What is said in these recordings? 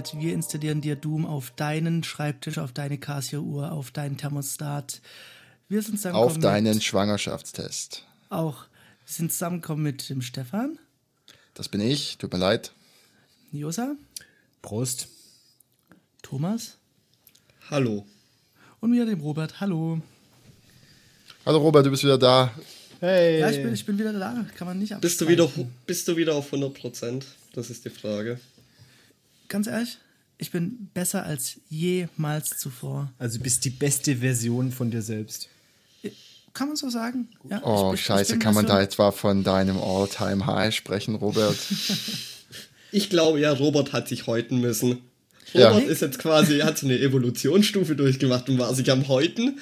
Internet. Wir installieren dir Doom auf deinen Schreibtisch, auf deine Casio-Uhr, auf deinen Thermostat. Wir sind Auf deinen mit, Schwangerschaftstest. Auch. Wir sind zusammengekommen mit dem Stefan. Das bin ich, tut mir leid. Josa. Prost. Thomas. Hallo. Und mir, dem Robert. Hallo. Hallo Robert, du bist wieder da. Hey. Ja, ich bin, ich bin wieder da. Kann man nicht bist du wieder Bist du wieder auf 100 Prozent? Das ist die Frage. Ganz ehrlich, ich bin besser als jemals zuvor. Also du bist die beste Version von dir selbst. Kann man so sagen? Ja, oh, ich, scheiße, kann man da etwa von deinem All-Time-High sprechen, Robert? ich glaube ja, Robert hat sich häuten müssen. Robert ja. ist jetzt quasi, hat so eine Evolutionsstufe durchgemacht und war sich am Häuten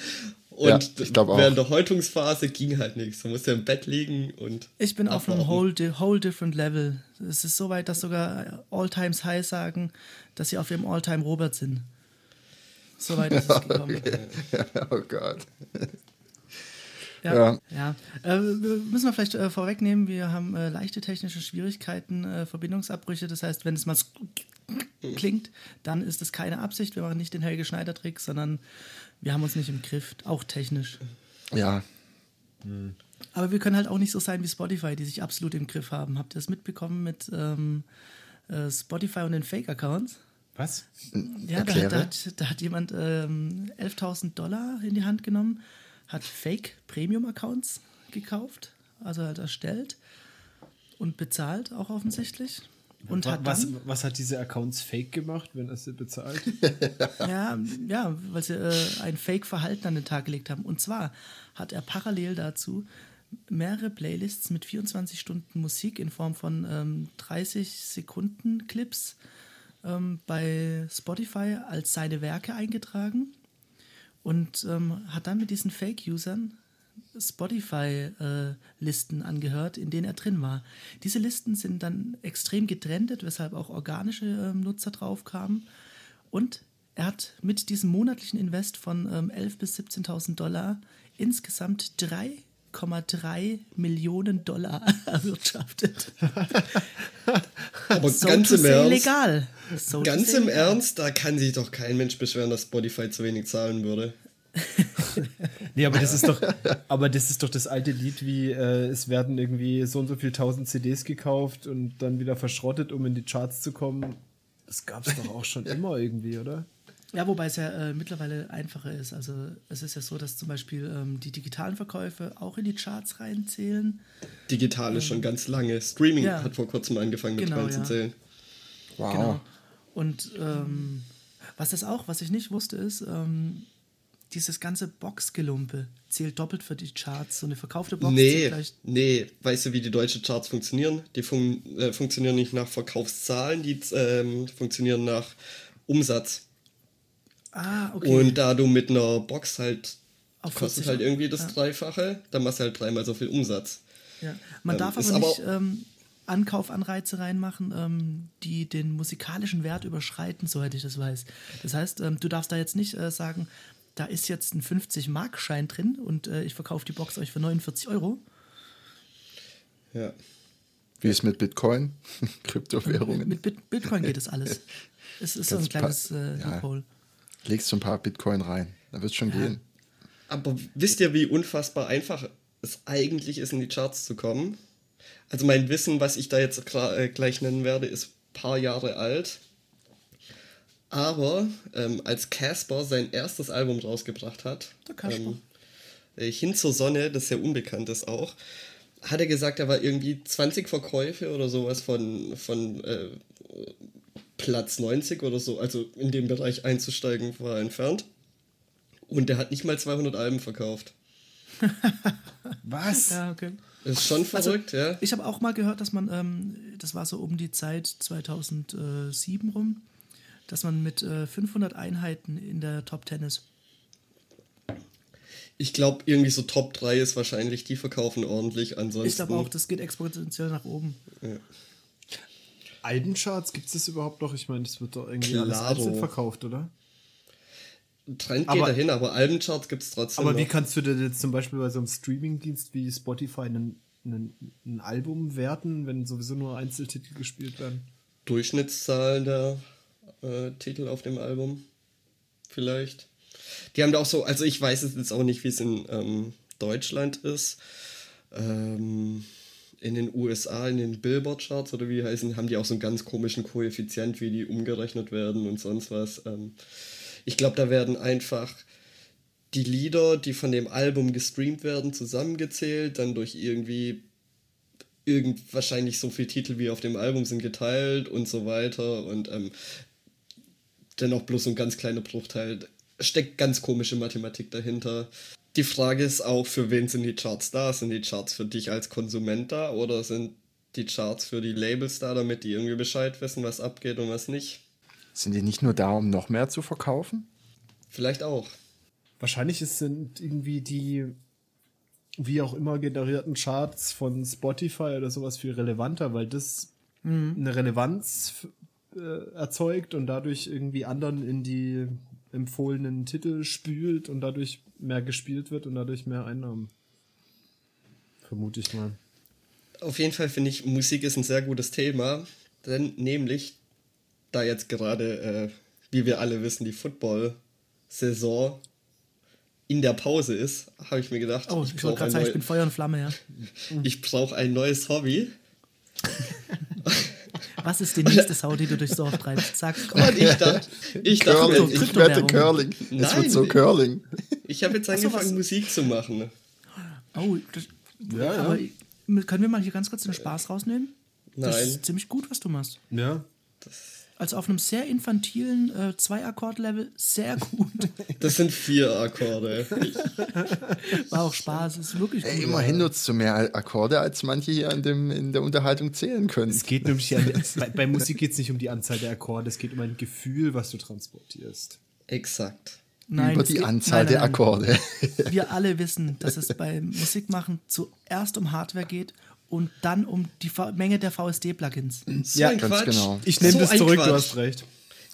und ja, während der Häutungsphase ging halt nichts. Man musste im Bett liegen und. Ich bin auf einem whole, whole different level. Es ist so weit, dass sogar All-Times High sagen, dass sie auf ihrem All-Time Robert sind. So weit ist es gekommen. Okay. oh Gott. Ja, ja. ja. Äh, müssen wir vielleicht äh, vorwegnehmen, wir haben äh, leichte technische Schwierigkeiten, äh, Verbindungsabbrüche. Das heißt, wenn es mal klingt, dann ist es keine Absicht. Wir machen nicht den Helge Schneider-Trick, sondern wir haben uns nicht im Griff, auch technisch. Ja. Hm. Aber wir können halt auch nicht so sein wie Spotify, die sich absolut im Griff haben. Habt ihr das mitbekommen mit ähm, äh, Spotify und den Fake-Accounts? Was? Ja, da, da, hat, da, hat, jemand ähm, 11.000 Dollar in die Hand genommen, hat Fake-Premium-Accounts gekauft, also halt erstellt und bezahlt auch offensichtlich. Und was, hat dann, was, was, hat diese Accounts fake gemacht, wenn er sie bezahlt? ja, ja, weil sie äh, ein Fake-Verhalten an den Tag gelegt haben. Und zwar hat er parallel dazu mehrere Playlists mit 24 Stunden Musik in Form von ähm, 30 Sekunden Clips ähm, bei Spotify als seine Werke eingetragen und ähm, hat dann mit diesen Fake-Usern Spotify-Listen äh, angehört, in denen er drin war. Diese Listen sind dann extrem getrennt, weshalb auch organische äh, Nutzer drauf kamen. Und er hat mit diesem monatlichen Invest von ähm, 11.000 bis 17.000 Dollar insgesamt 3,3 Millionen Dollar erwirtschaftet. Aber so ganz im Ernst. Legal. So ganz im legal. Ernst, da kann sich doch kein Mensch beschweren, dass Spotify zu wenig zahlen würde. nee, aber das ist doch, aber das ist doch das alte Lied, wie äh, es werden irgendwie so und so viel tausend CDs gekauft und dann wieder verschrottet, um in die Charts zu kommen. Das gab es doch auch schon immer irgendwie, oder? Ja, wobei es ja äh, mittlerweile einfacher ist. Also es ist ja so, dass zum Beispiel ähm, die digitalen Verkäufe auch in die Charts reinzählen. Digital ist ähm, schon ganz lange. Streaming ja. hat vor kurzem angefangen mit genau, reinzuzählen. Ja. Wow. Genau. Und ähm, was das auch, was ich nicht wusste, ist, ähm, dieses ganze Boxgelumpe zählt doppelt für die Charts. So eine verkaufte Box nee, Nee, weißt du, wie die deutschen Charts funktionieren? Die fun äh, funktionieren nicht nach Verkaufszahlen, die ähm, funktionieren nach Umsatz. Ah, okay. Und da du mit einer Box halt Auf kostet halt irgendwie das ja. Dreifache, dann machst du halt dreimal so viel Umsatz. Ja. Man ähm, darf aber nicht ähm, Ankaufanreize reinmachen, ähm, die den musikalischen Wert überschreiten, soweit ich das weiß. Das heißt, ähm, du darfst da jetzt nicht äh, sagen, da ist jetzt ein 50-Mark-Schein drin und äh, ich verkaufe die Box euch für 49 Euro. Ja. Wie ist mit Bitcoin? Kryptowährungen? Mit, mit Bitcoin geht das alles. Es ist so ein kleines äh, Loophole. Ja. Legst du ein paar Bitcoin rein, dann wird es schon ja. gehen. Aber wisst ihr, wie unfassbar einfach es eigentlich ist, in die Charts zu kommen? Also mein Wissen, was ich da jetzt äh, gleich nennen werde, ist ein paar Jahre alt. Aber ähm, als Casper sein erstes Album rausgebracht hat, ähm, äh, Hin zur Sonne, das sehr unbekannt ist auch, hat er gesagt, er war irgendwie 20 Verkäufe oder sowas von, von äh, Platz 90 oder so, also in dem Bereich einzusteigen, war entfernt. Und er hat nicht mal 200 Alben verkauft. Was? Ja, okay. Ist schon also, verrückt, also, ja. Ich habe auch mal gehört, dass man, ähm, das war so um die Zeit 2007 rum, dass man mit äh, 500 Einheiten in der Top 10 ist. Ich glaube, irgendwie so Top 3 ist wahrscheinlich, die verkaufen ordentlich. Ansonsten. Ich glaube auch, das geht exponentiell nach oben. Ja. Albencharts, gibt es das überhaupt noch? Ich meine, das wird doch irgendwie Klaro. alles einzeln verkauft, oder? Trend geht aber, dahin, aber Albencharts gibt es trotzdem. Aber noch. wie kannst du denn jetzt zum Beispiel bei so einem Streamingdienst wie Spotify einen, einen, ein Album werten, wenn sowieso nur Einzeltitel gespielt werden? Durchschnittszahlen der äh, Titel auf dem Album. Vielleicht. Die haben da auch so, also ich weiß es jetzt auch nicht, wie es in ähm, Deutschland ist. Ähm, in den USA, in den Billboard-Charts oder wie heißen, haben die auch so einen ganz komischen Koeffizient, wie die umgerechnet werden und sonst was. Ähm, ich glaube, da werden einfach die Lieder, die von dem Album gestreamt werden, zusammengezählt, dann durch irgendwie irgend wahrscheinlich so viele Titel wie auf dem Album sind geteilt und so weiter und ähm, dennoch bloß ein ganz kleiner Bruchteil. Steckt ganz komische Mathematik dahinter. Die Frage ist auch, für wen sind die Charts da? Sind die Charts für dich als Konsument da oder sind die Charts für die Labels da, damit die irgendwie Bescheid wissen, was abgeht und was nicht? Sind die nicht nur da, um noch mehr zu verkaufen? Vielleicht auch. Wahrscheinlich sind irgendwie die wie auch immer generierten Charts von Spotify oder sowas viel relevanter, weil das mhm. eine Relevanz äh, erzeugt und dadurch irgendwie anderen in die empfohlenen Titel spült und dadurch mehr gespielt wird und dadurch mehr Einnahmen. Vermute ich mal. Auf jeden Fall finde ich, Musik ist ein sehr gutes Thema, denn nämlich, da jetzt gerade, äh, wie wir alle wissen, die Football-Saison in der Pause ist, habe ich mir gedacht, oh, ich, ich wollte gerade sagen, ich bin Feuer und Flamme, ja. ich brauche ein neues Hobby. Was ist die nächste Sau, die du durchs Dorf treibst? Sag, komm. Und ich dachte, ich, dachte, Curling. ich wette Curling. Nein, es wird so Curling. Ich habe jetzt angefangen, so, Musik zu machen. Oh, das, ja, aber ja. können wir mal hier ganz kurz den Spaß rausnehmen? Nein. Das ist ziemlich gut, was du machst. Ja. Das also auf einem sehr infantilen äh, Zwei-Akkord-Level sehr gut. Das sind vier Akkorde. War auch Spaß, ist wirklich gut. Ey, immerhin nutzt du mehr Akkorde, als manche hier in, dem, in der Unterhaltung zählen können. Es geht nämlich an, bei, bei Musik geht es nicht um die Anzahl der Akkorde, es geht um ein Gefühl, was du transportierst. Exakt. Nein, Über die geht, Anzahl nein, nein, der Akkorde. Wir alle wissen, dass es beim Musikmachen zuerst um Hardware geht und dann um die Menge der VSD-Plugins. So ja, ganz genau. Ich nehme so das zurück, du hast recht.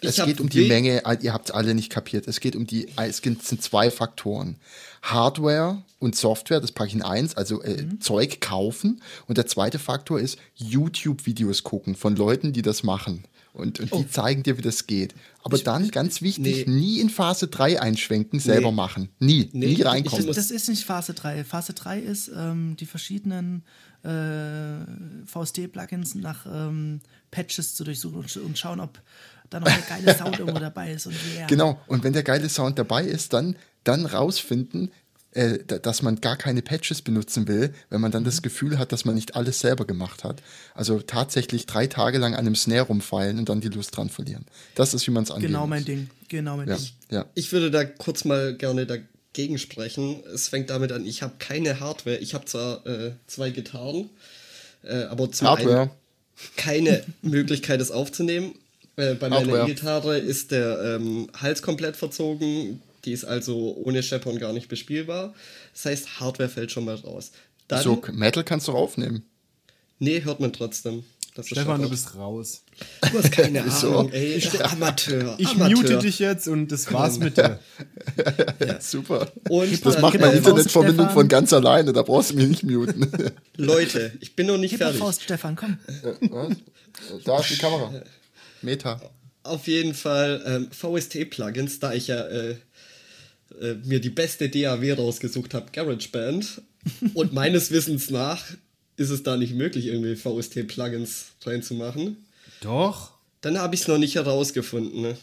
Es geht um die Menge, ihr habt es alle nicht kapiert. Es geht um die, es sind zwei Faktoren. Hardware und Software, das packe ich in eins, also äh, mhm. Zeug kaufen. Und der zweite Faktor ist YouTube-Videos gucken von Leuten, die das machen. Und, und oh. die zeigen dir, wie das geht. Aber ich, dann, ganz wichtig, nee. nie in Phase 3 einschwenken, selber nee. machen. Nie, nee. nie reinkommen. Das, das, ist nicht Phase 3. Phase 3 ist ähm, die verschiedenen äh, VST-Plugins nach ähm, Patches zu durchsuchen und, und, schauen, ob da noch der geile Sound irgendwo dabei ist. Und yeah. Genau, und wenn der geile Sound dabei ist, dann, dann rausfinden, äh, dass man gar keine Patches benutzen will, wenn man dann mhm. das Gefühl hat, dass man nicht alles selber gemacht hat. Also tatsächlich drei Tage lang an einem Snare rumfeilen und dann die Lust dran verlieren. Das ist, wie man es angeht. Genau mein Ding. Genau mein ja. Ding. Ja. Ich würde da kurz mal gerne da gegensprechen. Es fängt damit an, ich habe keine Hardware. Ich habe zwar äh, zwei Gitarren, äh, aber zum Hardware. einen keine Möglichkeit, es aufzunehmen. Äh, bei meiner E-Gitarre ist der ähm, Hals komplett verzogen. Die ist also ohne Chaperon gar nicht bespielbar. Das heißt, Hardware fällt schon mal raus. Dann, so, Metal kannst du aufnehmen. Nee, hört man trotzdem. Stefan, du bist raus. Du hast keine Ahnung, so. ey. Ich, Amateur. Ich Amateur. mute dich jetzt und das war's mit dir. ja. Super. Und das macht meine Internetverbindung von ganz alleine, da brauchst du mich nicht muten. Leute, ich bin noch nicht Gib fertig. Faust, Stefan, komm. Da ist die Kamera. Meta. Auf jeden Fall ähm, VST-Plugins, da ich ja äh, äh, mir die beste DAW rausgesucht habe, GarageBand. und meines Wissens nach ist es da nicht möglich, irgendwie VST-Plugins reinzumachen. Doch. Dann habe ich es noch nicht herausgefunden. Ne?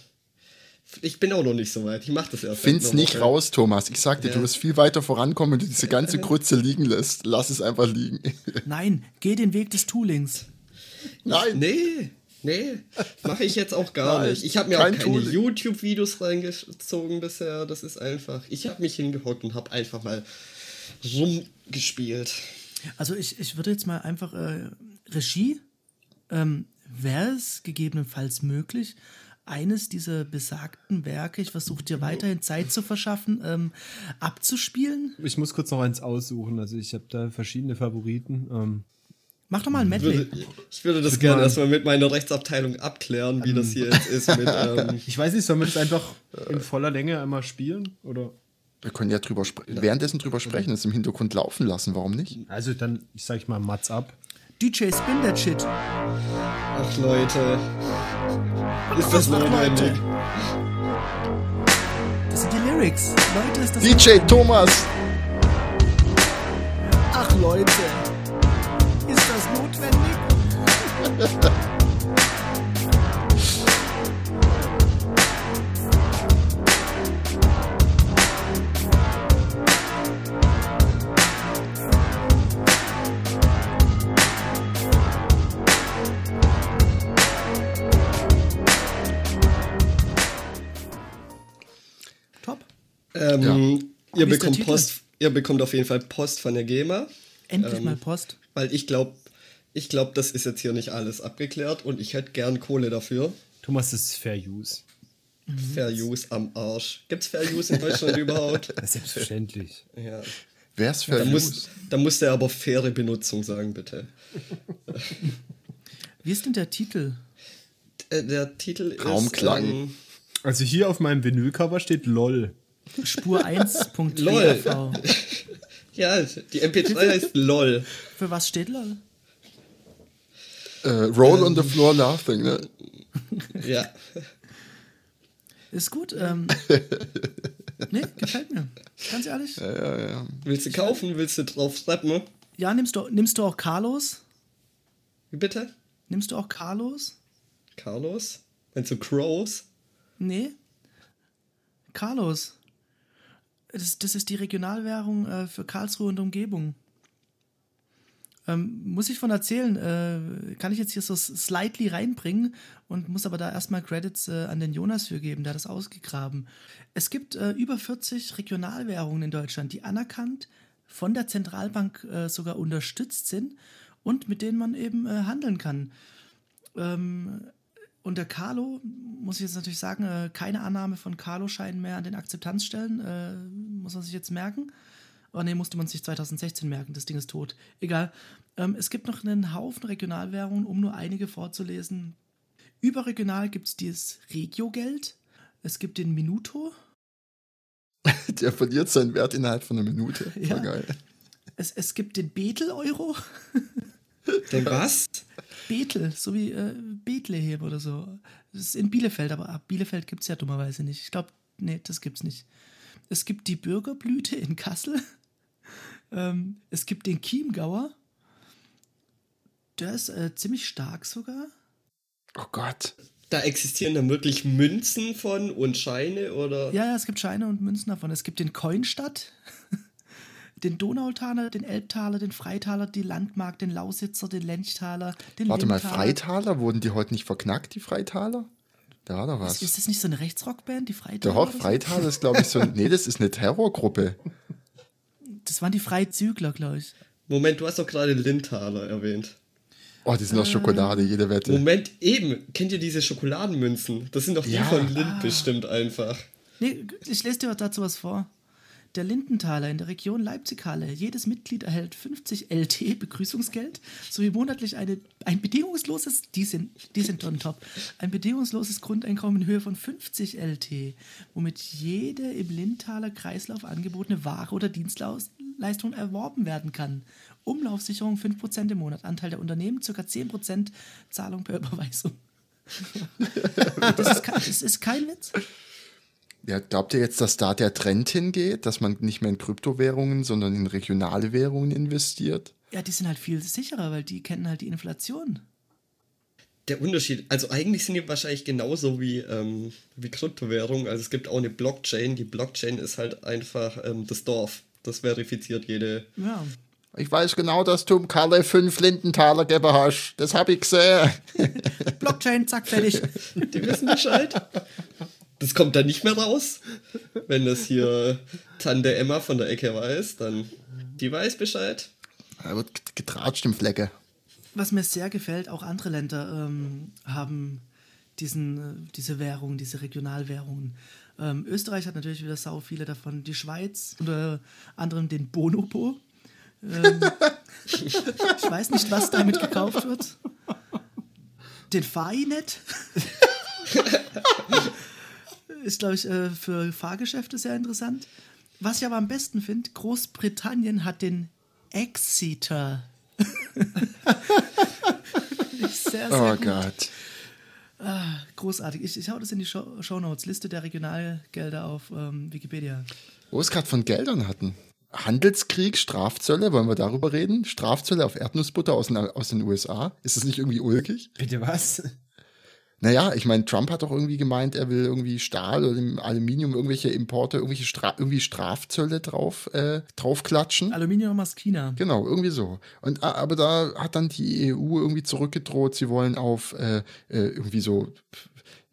Ich bin auch noch nicht so weit. Ich mache das erst. Find's nicht Woche. raus, Thomas. Ich sag dir, ja. du wirst viel weiter vorankommen, wenn du diese ganze Grütze liegen lässt. Lass es einfach liegen. Nein, geh den Weg des Toolings. Nein. Nee. Nee, mache ich jetzt auch gar Nein, nicht. Ich habe mir auch keine YouTube-Videos reingezogen bisher. Das ist einfach. Ich habe mich hingehockt und habe einfach mal rumgespielt. Also ich, ich würde jetzt mal einfach äh, Regie, ähm, wäre es gegebenenfalls möglich, eines dieser besagten Werke, ich versuche dir weiterhin Zeit zu verschaffen, ähm, abzuspielen? Ich muss kurz noch eins aussuchen. Also ich habe da verschiedene Favoriten. Ähm, Mach doch mal ein Medley. Würde, ich würde das gerne erstmal mit meiner Rechtsabteilung abklären, wie ähm, das hier jetzt ist. Mit, ähm ich weiß nicht, sollen wir das einfach in voller Länge einmal spielen? Oder? Wir können ja drüber währenddessen drüber sprechen, es im Hintergrund laufen lassen, warum nicht? Also dann, ich sag ich mal, Mats ab. DJ Spin that shit. Ach Ach Leute. Ist das notwendig? Das sind die Lyrics. Leute, ist das DJ Thomas. Ach Leute, Top. Ähm, Ja. ihr, bekommt? Post, ihr bekommt auf jeden Fall Post von der GEMA, Endlich Ähm, mal Post. weil ich glaube, ich glaube, das ist jetzt hier nicht alles abgeklärt und ich hätte gern Kohle dafür. Thomas, das ist Fair Use. Fair Use am Arsch. Gibt's Fair Use in Deutschland überhaupt? Selbstverständlich. Ja. Wer's für Da News? muss, da muss der aber faire Benutzung sagen, bitte. Wie ist denn der Titel? Äh, Der Titel Raumklang. ist. Ähm, Also hier auf meinem Vinylcover steht LOL. Spur LOL. 1.lv. ja, die MP3 heißt LOL. Für was steht LOL? Äh, Roll on the floor laughing, ne? Ja. Ist gut. Ähm, nee, gefällt mir. Ganz ehrlich. Willst du kaufen? Willst du drauf rappen? Ja, nimmst du, nimmst du auch Carlos? Wie bitte? Nimmst du auch Carlos? Carlos? Meinst du Crows? Nee. Carlos. Das, das ist die Regionalwährung äh, für Karlsruhe und Umgebung. Ähm, muss ich von erzählen, äh, kann ich jetzt hier so slightly reinbringen und muss aber da erstmal Credits äh, an den Jonas für geben, der hat das ausgegraben. Es gibt äh, über 40 Regionalwährungen in Deutschland, die anerkannt von der Zentralbank äh, sogar unterstützt sind und mit denen man eben äh, handeln kann. Ähm, unter Carlo muss ich jetzt natürlich sagen, äh, keine Annahme von Carlo-Scheinen mehr an den Akzeptanzstellen. Muss man sich jetzt merken. Oh nee, musste man sich 2016 merken, das Ding ist tot. Egal. Ähm, es gibt noch einen Haufen Regionalwährungen, um nur einige vorzulesen. Überregional gibt es dieses Regiogeld. Es gibt den Minuto. Der verliert seinen Wert innerhalb von einer Minute. Voll Ja. geil. Es, es gibt den Betel-Euro. Denn was? Bethel, so wie äh, Bethlehem oder so. Das ist in Bielefeld, aber ab Bielefeld gibt es ja dummerweise nicht. Ich glaube, nee, das gibt's nicht. Es gibt die Bürgerblüte in Kassel. Ähm, es gibt den Chiemgauer. Der ist äh, ziemlich stark sogar. Oh Gott. Da existieren dann wirklich Münzen von und Scheine oder. Ja, ja, es gibt Scheine und Münzen davon. Es gibt den Coinstadt, den Donautaler, den Elbtaler, den Freitaler, die Landmark, den Lausitzer, den Lenchtaler, den Warte mal, Lindtaler. Freitaler? Wurden die heute nicht verknackt, die Freitaler? Da war doch was. Ist, ist das nicht so eine Rechtsrockband, die Freitaler? So? Freitaler ist, glaube ich, so ein. Nee, das ist eine Terrorgruppe. Das waren die Freizügler, glaube ich. Moment, du hast doch gerade Lindtaler erwähnt. Oh, die sind aus Schokolade, jede Wette. Moment, eben. Kennt ihr diese Schokoladenmünzen? Das sind doch die Ja. von Lind bestimmt einfach. Nee, ich lese dir dazu was vor. Der Lindenthaler in der Region Leipzig-Halle. Jedes Mitglied erhält 50 LT Begrüßungsgeld sowie monatlich eine, ein bedingungsloses, die sind, die sind on top, ein bedingungsloses Grundeinkommen in Höhe von 50 LT, womit jede im Lindenthaler Kreislauf angebotene Ware oder Dienstleistung erworben werden kann. Umlaufsicherung 5% im Monat, Anteil der Unternehmen ca. 10% Zahlung per Überweisung. Das ist, kein, das ist kein Witz. Ja, glaubt ihr jetzt, dass da der Trend hingeht, dass man nicht mehr in Kryptowährungen, sondern in regionale Währungen investiert? Ja, die sind halt viel sicherer, weil die kennen halt die Inflation. Der Unterschied, also eigentlich sind die wahrscheinlich genauso wie, ähm, wie Kryptowährung. Also es gibt auch eine Blockchain. Die Blockchain ist halt einfach ähm, das Dorf. Das verifiziert jede. Ja. Ich weiß genau, dass du im Kalle fünf Lindenthaler gegeben hast. Das habe ich gesehen. Blockchain, zack, fertig. Die wissen Bescheid. Das kommt dann nicht mehr raus. Wenn das hier Tante Emma von der Ecke weiß, dann die weiß Bescheid. Da wird getratscht im Flecke. Was mir sehr gefällt, auch andere Länder ähm, haben diesen, äh, diese Währung, diese Regionalwährungen. Ähm, Österreich hat natürlich wieder sau viele davon. Die Schweiz, unter anderem den Bonobo. Ähm, ich weiß nicht, was damit gekauft wird. Den Fainet. Ist, glaube ich, äh, für Fahrgeschäfte sehr interessant. Was ich aber am besten finde, Großbritannien hat den Exeter. ich sehr, sehr Oh gut. Gott. Ah, großartig. Ich, ich hau das in die Show, Shownotes. Liste der Regionalgelder auf ähm, Wikipedia. Wo wir es gerade von Geldern hatten. Handelskrieg, Strafzölle, wollen wir darüber reden? Strafzölle auf Erdnussbutter aus den, aus den USA? Ist das nicht irgendwie ulkig? Bitte was? Naja, ich meine, Trump hat doch irgendwie gemeint, er will irgendwie Stahl oder Aluminium, irgendwelche Importe, irgendwelche Stra irgendwie Strafzölle drauf, äh, draufklatschen. Aluminium aus China. Genau, irgendwie so. Und aber da hat dann die EU irgendwie zurückgedroht, sie wollen auf äh, äh, irgendwie so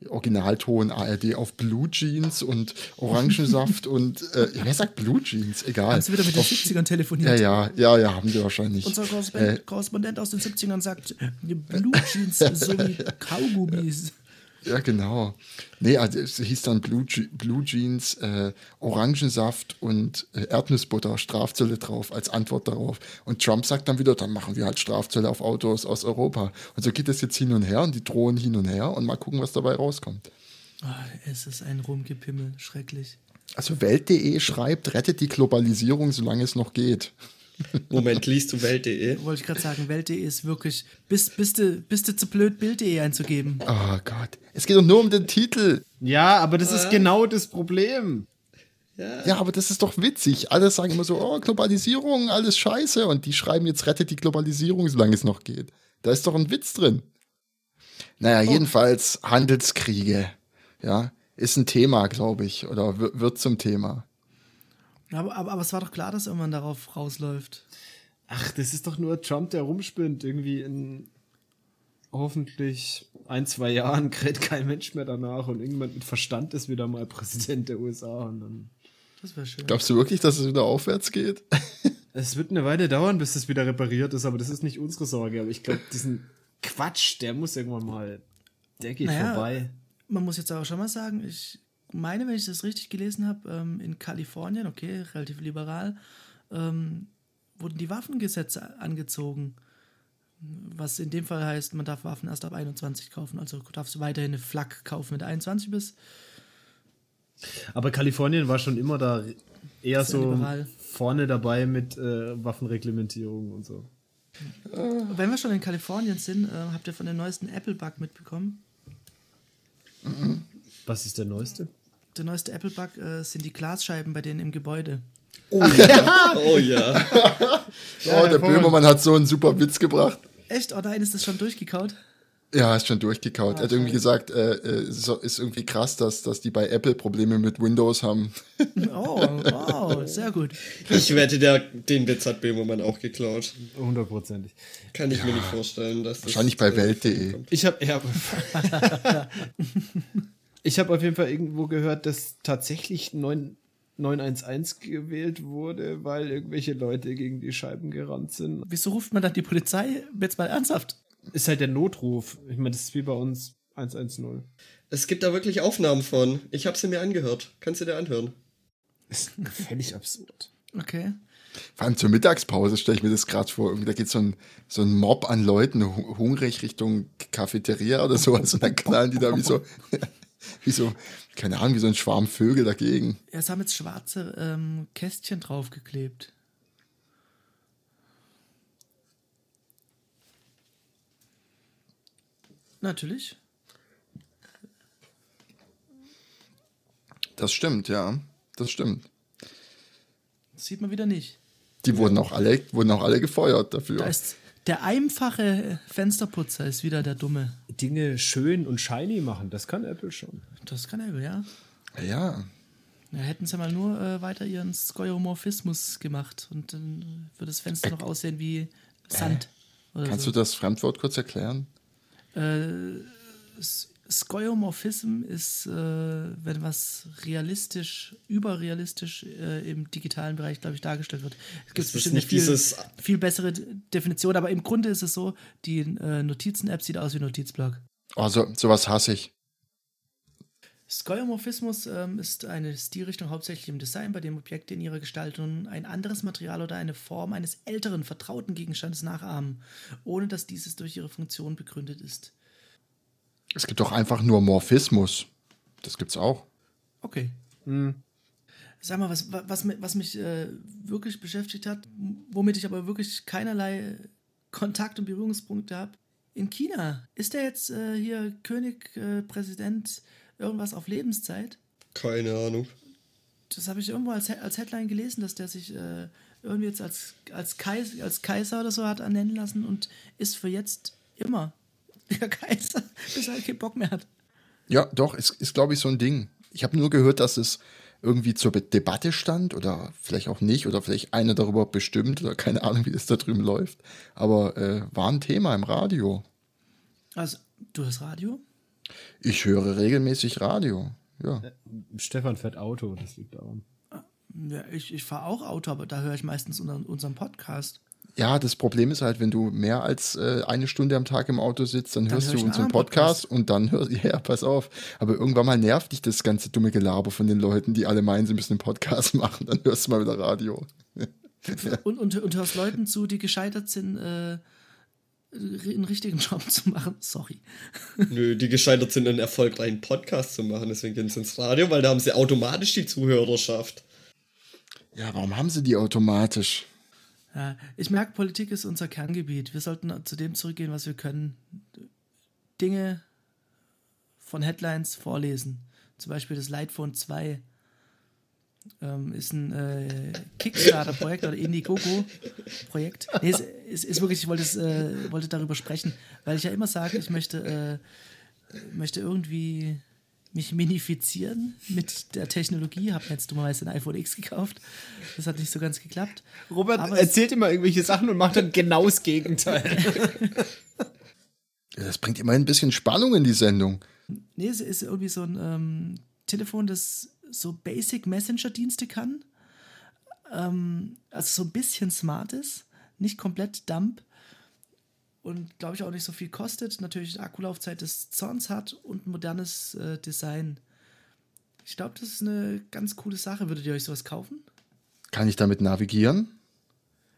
Originalton ARD auf Blue Jeans und Orangensaft und äh, wer sagt Blue Jeans? Egal. Haben Sie wieder mit den Auf- 70ern ja, telefoniert? ja, ja, ja, haben sie wahrscheinlich. Unser Korrespondent, Korrespondent aus den 70ern sagt, Blue Jeans sowie Kaugummis. Ja, genau. Nee, also es hieß dann Blue, Je Blue Jeans, äh, Orangensaft und äh, Erdnussbutter, Strafzölle drauf als Antwort darauf. Und Trump sagt dann wieder, dann machen wir halt Strafzölle auf Autos aus Europa. Und so geht es jetzt hin und her und die drohen hin und her und mal gucken, was dabei rauskommt. Ah, es ist ein Rumgepimmel, schrecklich. Also Welt.de schreibt, rettet die Globalisierung, solange es noch geht. Moment, liest du Welt.de? Wollte ich gerade sagen, Welt.de ist wirklich, bist, bist, du, bist du zu blöd, Bild.de einzugeben. Oh Gott. Es geht doch nur um den Titel. Ja, aber das ist genau das Problem. Ja, aber das ist doch witzig. Alle sagen immer so, oh, Globalisierung, alles scheiße. Und die schreiben jetzt, rettet die Globalisierung, solange es noch geht. Da ist doch ein Witz drin. Naja, jedenfalls Handelskriege. Ja, ist ein Thema, glaube ich. Oder wi- wird zum Thema. Aber, aber, aber es war doch klar, dass irgendwann darauf rausläuft. Ach, das ist doch nur Trump, der rumspinnt. Irgendwie in hoffentlich ein, zwei Jahren kräht kein Mensch mehr danach und irgendjemand mit Verstand ist wieder mal Präsident der USA und dann. Das wäre schön. Glaubst du wirklich, dass es wieder aufwärts geht? Es wird eine Weile dauern, bis das wieder repariert ist, aber das ist nicht unsere Sorge. Aber ich glaube, diesen Quatsch, der muss irgendwann mal. Der geht Naja, vorbei. Man muss jetzt auch schon mal sagen, ich meine, wenn ich das richtig gelesen habe, ähm, in Kalifornien, okay, relativ liberal, ähm, wurden die Waffengesetze angezogen. Was in dem Fall heißt, man darf Waffen erst ab 21 kaufen. Also darfst du weiterhin eine Flak kaufen, wenn du 21 bist. Aber Kalifornien war schon immer da eher so liberal. vorne dabei mit äh, Waffenreglementierung und so. Wenn wir schon in Kalifornien sind, äh, habt ihr von dem neuesten Apple-Bug mitbekommen? Was ist der neueste? Der neueste Apple-Bug äh, sind die Glasscheiben bei denen im Gebäude. Oh ja. oh, der Böhmermann hat so einen super Witz gebracht. Echt? Oh nein, ist das schon durchgekaut? Ja, ist schon durchgekaut. er hat irgendwie gesagt, äh, äh, es ist irgendwie krass, dass, dass die bei Apple Probleme mit Windows haben. Oh, wow, sehr gut. Ich wette, der, den Witz hat Böhmermann auch geklaut. Hundertprozentig. Kann ich mir nicht vorstellen, dass das. Wahrscheinlich bei Welt.de. Ich habe ja, ich habe auf jeden Fall irgendwo gehört, dass tatsächlich 9, 911 gewählt wurde, weil irgendwelche Leute gegen die Scheiben gerannt sind. Wieso ruft man dann die Polizei? Jetzt mal ernsthaft. Ist halt der Notruf. Ich meine, das ist wie bei uns 110. Es gibt da wirklich Aufnahmen von. Ich habe sie mir angehört. Kannst du dir anhören? Ist völlig absurd. Okay. Vor allem zur Mittagspause stelle ich mir das gerade vor. Irgendwie, da geht so ein, so ein Mob an Leuten hu- hungrig Richtung Cafeteria oder sowas und dann knallen die da wie so, wie so, keine Ahnung, wie so ein Schwarm Vögel dagegen. Ja, es haben jetzt schwarze ähm, Kästchen draufgeklebt. Natürlich. Das stimmt, ja. Das stimmt. Das sieht man wieder nicht. Die wurden auch alle, wurden auch alle gefeuert Da dafür. ist der einfache Fensterputzer ist wieder der Dumme. Dinge schön und shiny machen, das kann Apple schon. Das kann Apple, ja. Ja. Ja, hätten sie mal nur äh, weiter ihren Skeuomorphismus gemacht und dann würde das Fenster noch aussehen wie Sand. Oder Kannst so. du das Fremdwort kurz erklären? Äh, Skeuomorphism ist, äh, wenn was realistisch, überrealistisch äh, im digitalen Bereich, glaube ich, dargestellt wird. Es gibt bestimmt nicht viel, dieses- viel bessere Definition, aber im Grunde ist es so, die äh, Notizen-App sieht aus wie ein Notizblock. Oh, so, sowas hasse ich. Skeuomorphismus ähm, ist eine Stilrichtung hauptsächlich im Design, bei dem Objekte in ihrer Gestaltung ein anderes Material oder eine Form eines älteren, vertrauten Gegenstandes nachahmen, ohne dass dieses durch ihre Funktion begründet ist. Es gibt doch einfach nur Morphismus. Das gibt's auch. Okay. Sag mal, was, was, was mich äh, wirklich beschäftigt hat, womit ich aber wirklich keinerlei Kontakt- und Berührungspunkte habe, in China, ist der jetzt äh, hier König, äh, Präsident, irgendwas auf Lebenszeit? Keine Ahnung. Das habe ich irgendwo als, als Headline gelesen, dass der sich äh, irgendwie jetzt als, als, Kaiser, als Kaiser oder so hat ernennen lassen und ist für jetzt immer der Kaiser, bis er keinen Bock mehr hat. Ja, doch, ist, ist glaube ich, so ein Ding. Ich habe nur gehört, dass es irgendwie zur Debatte stand oder vielleicht auch nicht oder vielleicht einer darüber bestimmt oder keine Ahnung, wie das da drüben läuft. Aber äh, war ein Thema im Radio. Also, du hast Radio? Ich höre regelmäßig Radio. Ja. Stefan fährt Auto, das liegt daran. Ja, ich, ich fahre auch Auto, aber da höre ich meistens unseren, unseren Podcast. Ja, das Problem ist halt, wenn du mehr als äh, eine Stunde am Tag im Auto sitzt, dann, Dann hörst hör du unseren anderen Podcast, und dann hörst ja, pass auf. Aber irgendwann mal nervt dich das ganze dumme Gelaber von den Leuten, die alle meinen, sie müssen einen Podcast machen. Dann hörst du mal wieder Radio. Und, und, und hörst Leuten zu, die gescheitert sind, äh, einen richtigen Job zu machen. Sorry. Nö, die gescheitert sind, einen erfolgreichen Podcast zu machen. Deswegen gehen sie ins Radio, weil da haben sie automatisch die Zuhörerschaft. Ja, warum haben sie die automatisch? Ja, ich merke, Politik ist unser Kerngebiet. Wir sollten zu dem zurückgehen, was wir können. Dinge von Headlines vorlesen. Zum Beispiel das Lightphone 2 ähm, ist ein äh, Kickstarter-Projekt oder Indiegogo-Projekt. Nee, es ist, ist wirklich, ich wollte, es, äh, wollte darüber sprechen, weil ich ja immer sage, ich möchte, äh, möchte irgendwie mich minifizieren mit der Technologie. Habe jetzt dummerweise ein iPhone X gekauft. Das hat nicht so ganz geklappt. Robert Aber erzählt immer irgendwelche Sachen und macht dann genau das Gegenteil. Das bringt immer ein bisschen Spannung in die Sendung. Nee, es ist irgendwie so ein ähm, Telefon, das so Basic Messenger-Dienste kann. Ähm, also so ein bisschen smart ist, nicht komplett dump. Und glaube ich auch nicht so viel kostet. Natürlich eine Akkulaufzeit des Zorns hat und ein modernes äh, Design. Ich glaube, das ist eine ganz coole Sache. Würdet ihr euch sowas kaufen? Kann ich damit navigieren?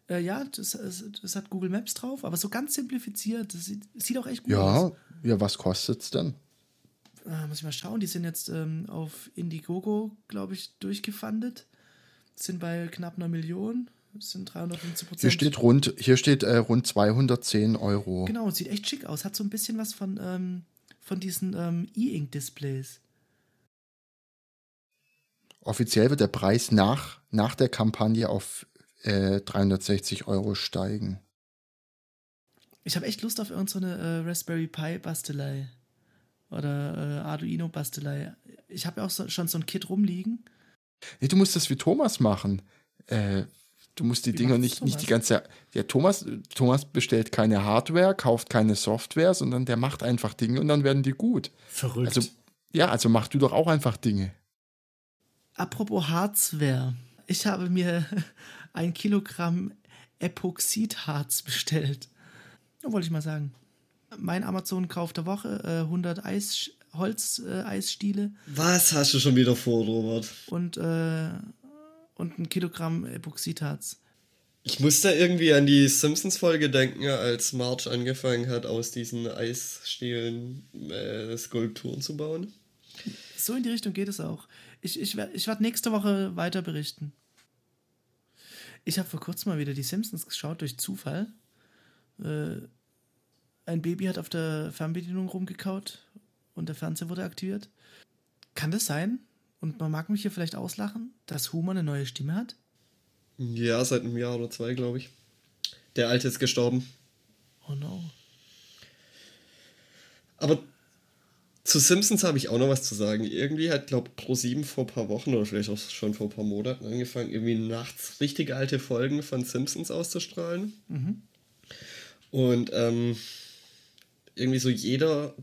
Äh, ja, das, das hat Google Maps drauf, aber so ganz simplifiziert. Das sieht, sieht auch echt gut aus. Ja, ja, was kostet's denn? äh, muss ich mal schauen, die sind jetzt ähm, auf Indiegogo, glaube ich, durchgefundet. Sind bei knapp einer Million. Das sind 350 Prozent. Hier steht rund, hier steht äh, rund 210 Euro. Genau, sieht echt schick aus. Hat so ein bisschen was von, ähm, von diesen ähm, E-Ink-Displays. Offiziell wird der Preis nach, nach der Kampagne auf äh, 360 Euro steigen. Ich habe echt Lust auf irgendeine so äh, Raspberry Pi Bastelei. Oder äh, Arduino Bastelei. Ich habe ja auch so, schon so ein Kit rumliegen. Nee, du musst das wie Thomas machen. Äh, du musst die Wie Dinger nicht, nicht die ganze. Ja, Thomas, Thomas bestellt keine Hardware, kauft keine Software, sondern der macht einfach Dinge und dann werden die gut. Verrückt. Also, ja, also mach du doch auch einfach Dinge. Apropos Harzware. Ich habe mir ein Kilogramm Epoxidharz bestellt. Wollte ich mal sagen. Mein Amazon-Kauf der Woche, äh, 100 Eis, Holz-Eisstiele Was hast du schon wieder vor, Robert? und, äh, und ein Kilogramm Epoxidharz. Ich muss da irgendwie an die Simpsons-Folge denken, als Marge angefangen hat, aus diesen Eisstielen äh, Skulpturen zu bauen. So in die Richtung geht es auch. Ich, ich, ich werde nächste Woche weiter berichten. Ich habe vor kurzem mal wieder die Simpsons geschaut, durch Zufall. Äh, ein Baby hat auf der Fernbedienung rumgekaut und der Fernseher wurde aktiviert. Kann das sein? Und man mag mich hier vielleicht auslachen, dass Homer eine neue Stimme hat? Ja, seit einem Jahr oder zwei, glaube ich. Der Alte ist gestorben. Oh no. Aber zu Simpsons habe ich auch noch was zu sagen. Irgendwie hat, glaube ich, Pro7 vor ein paar Wochen oder vielleicht auch schon vor ein paar Monaten angefangen, irgendwie nachts richtig alte Folgen von Simpsons auszustrahlen. Und ähm, irgendwie so jeder,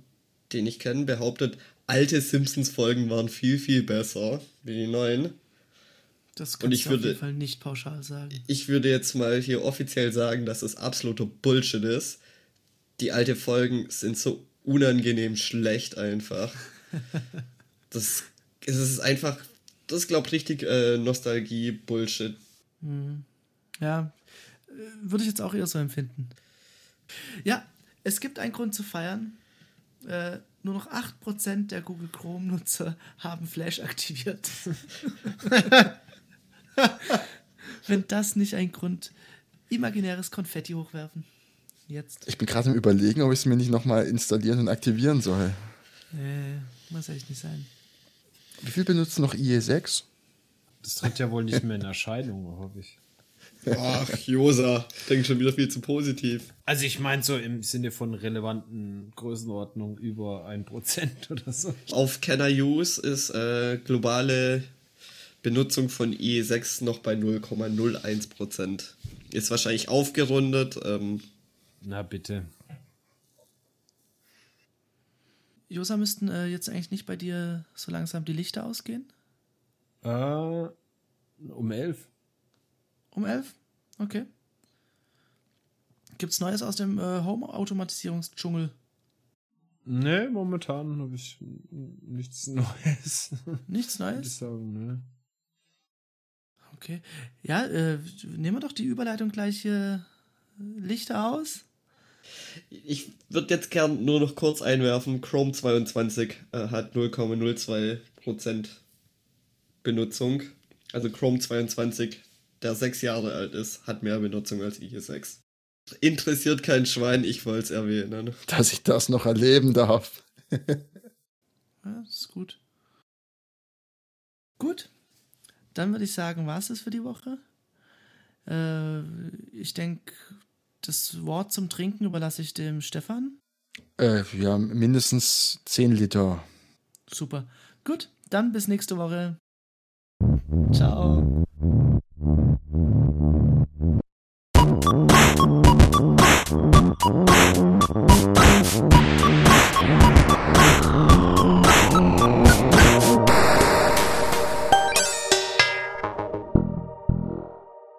den ich kenne, behauptet, alte Simpsons-Folgen waren viel, viel besser wie die neuen. Das kann ich ich auf jeden würde- Fall nicht pauschal sagen. Ich würde jetzt mal hier offiziell sagen, dass es absoluter Bullshit ist. Die alte Folgen sind so unangenehm schlecht einfach. Das, es ist einfach, das ist, glaube ich, richtig äh, Nostalgie-Bullshit. Ja, äh, würde ich jetzt auch eher so empfinden. Ja, es gibt einen Grund zu feiern. Äh, nur noch 8% der Google Chrome-Nutzer haben Flash aktiviert. Wenn das nicht ein Grund, imaginäres Konfetti hochwerfen. Jetzt. Ich bin gerade im Überlegen, ob ich es mir nicht nochmal installieren und aktivieren soll. Äh, muss echt nicht sein. Wie viel benutzen noch IE6? Das tritt ja wohl nicht mehr in Erscheinung, hoffe ich. Ach, Josa, denkt schon wieder viel zu positiv. Also ich meine so im Sinne von relevanten Größenordnung über ein Prozent oder so. Auf Can I Use ist äh, globale Benutzung von IE6 noch bei 0,01%. Ist wahrscheinlich aufgerundet. Ähm, Na bitte. Josa, müssten äh, jetzt eigentlich nicht bei dir so langsam die Lichter ausgehen? Äh, um elf. Um elf? Okay. Gibt's Neues aus dem äh, Home-Automatisierungsdschungel? Nee, momentan habe ich nichts Neues. Nichts Würde ich Neues? sagen, ne? Okay. Ja, äh, nehmen wir doch die Überleitung gleich hier Lichter aus. ich würde jetzt gern nur noch kurz einwerfen, Chrome 22 äh, hat 0,02% Benutzung. Also Chrome 22, der sechs Jahre alt ist, hat mehr Benutzung als IE6. Interessiert kein Schwein, ich wollte es erwähnen. Dass ich das noch erleben darf. Ja, das ist gut. Gut. Dann würde ich sagen, war es das für die Woche. Äh, ich denke, das Wort zum Trinken überlasse ich dem Stefan. Äh, ja, mindestens 10 Liter. Super. Gut, dann bis nächste Woche. Ciao. Mm-hmm.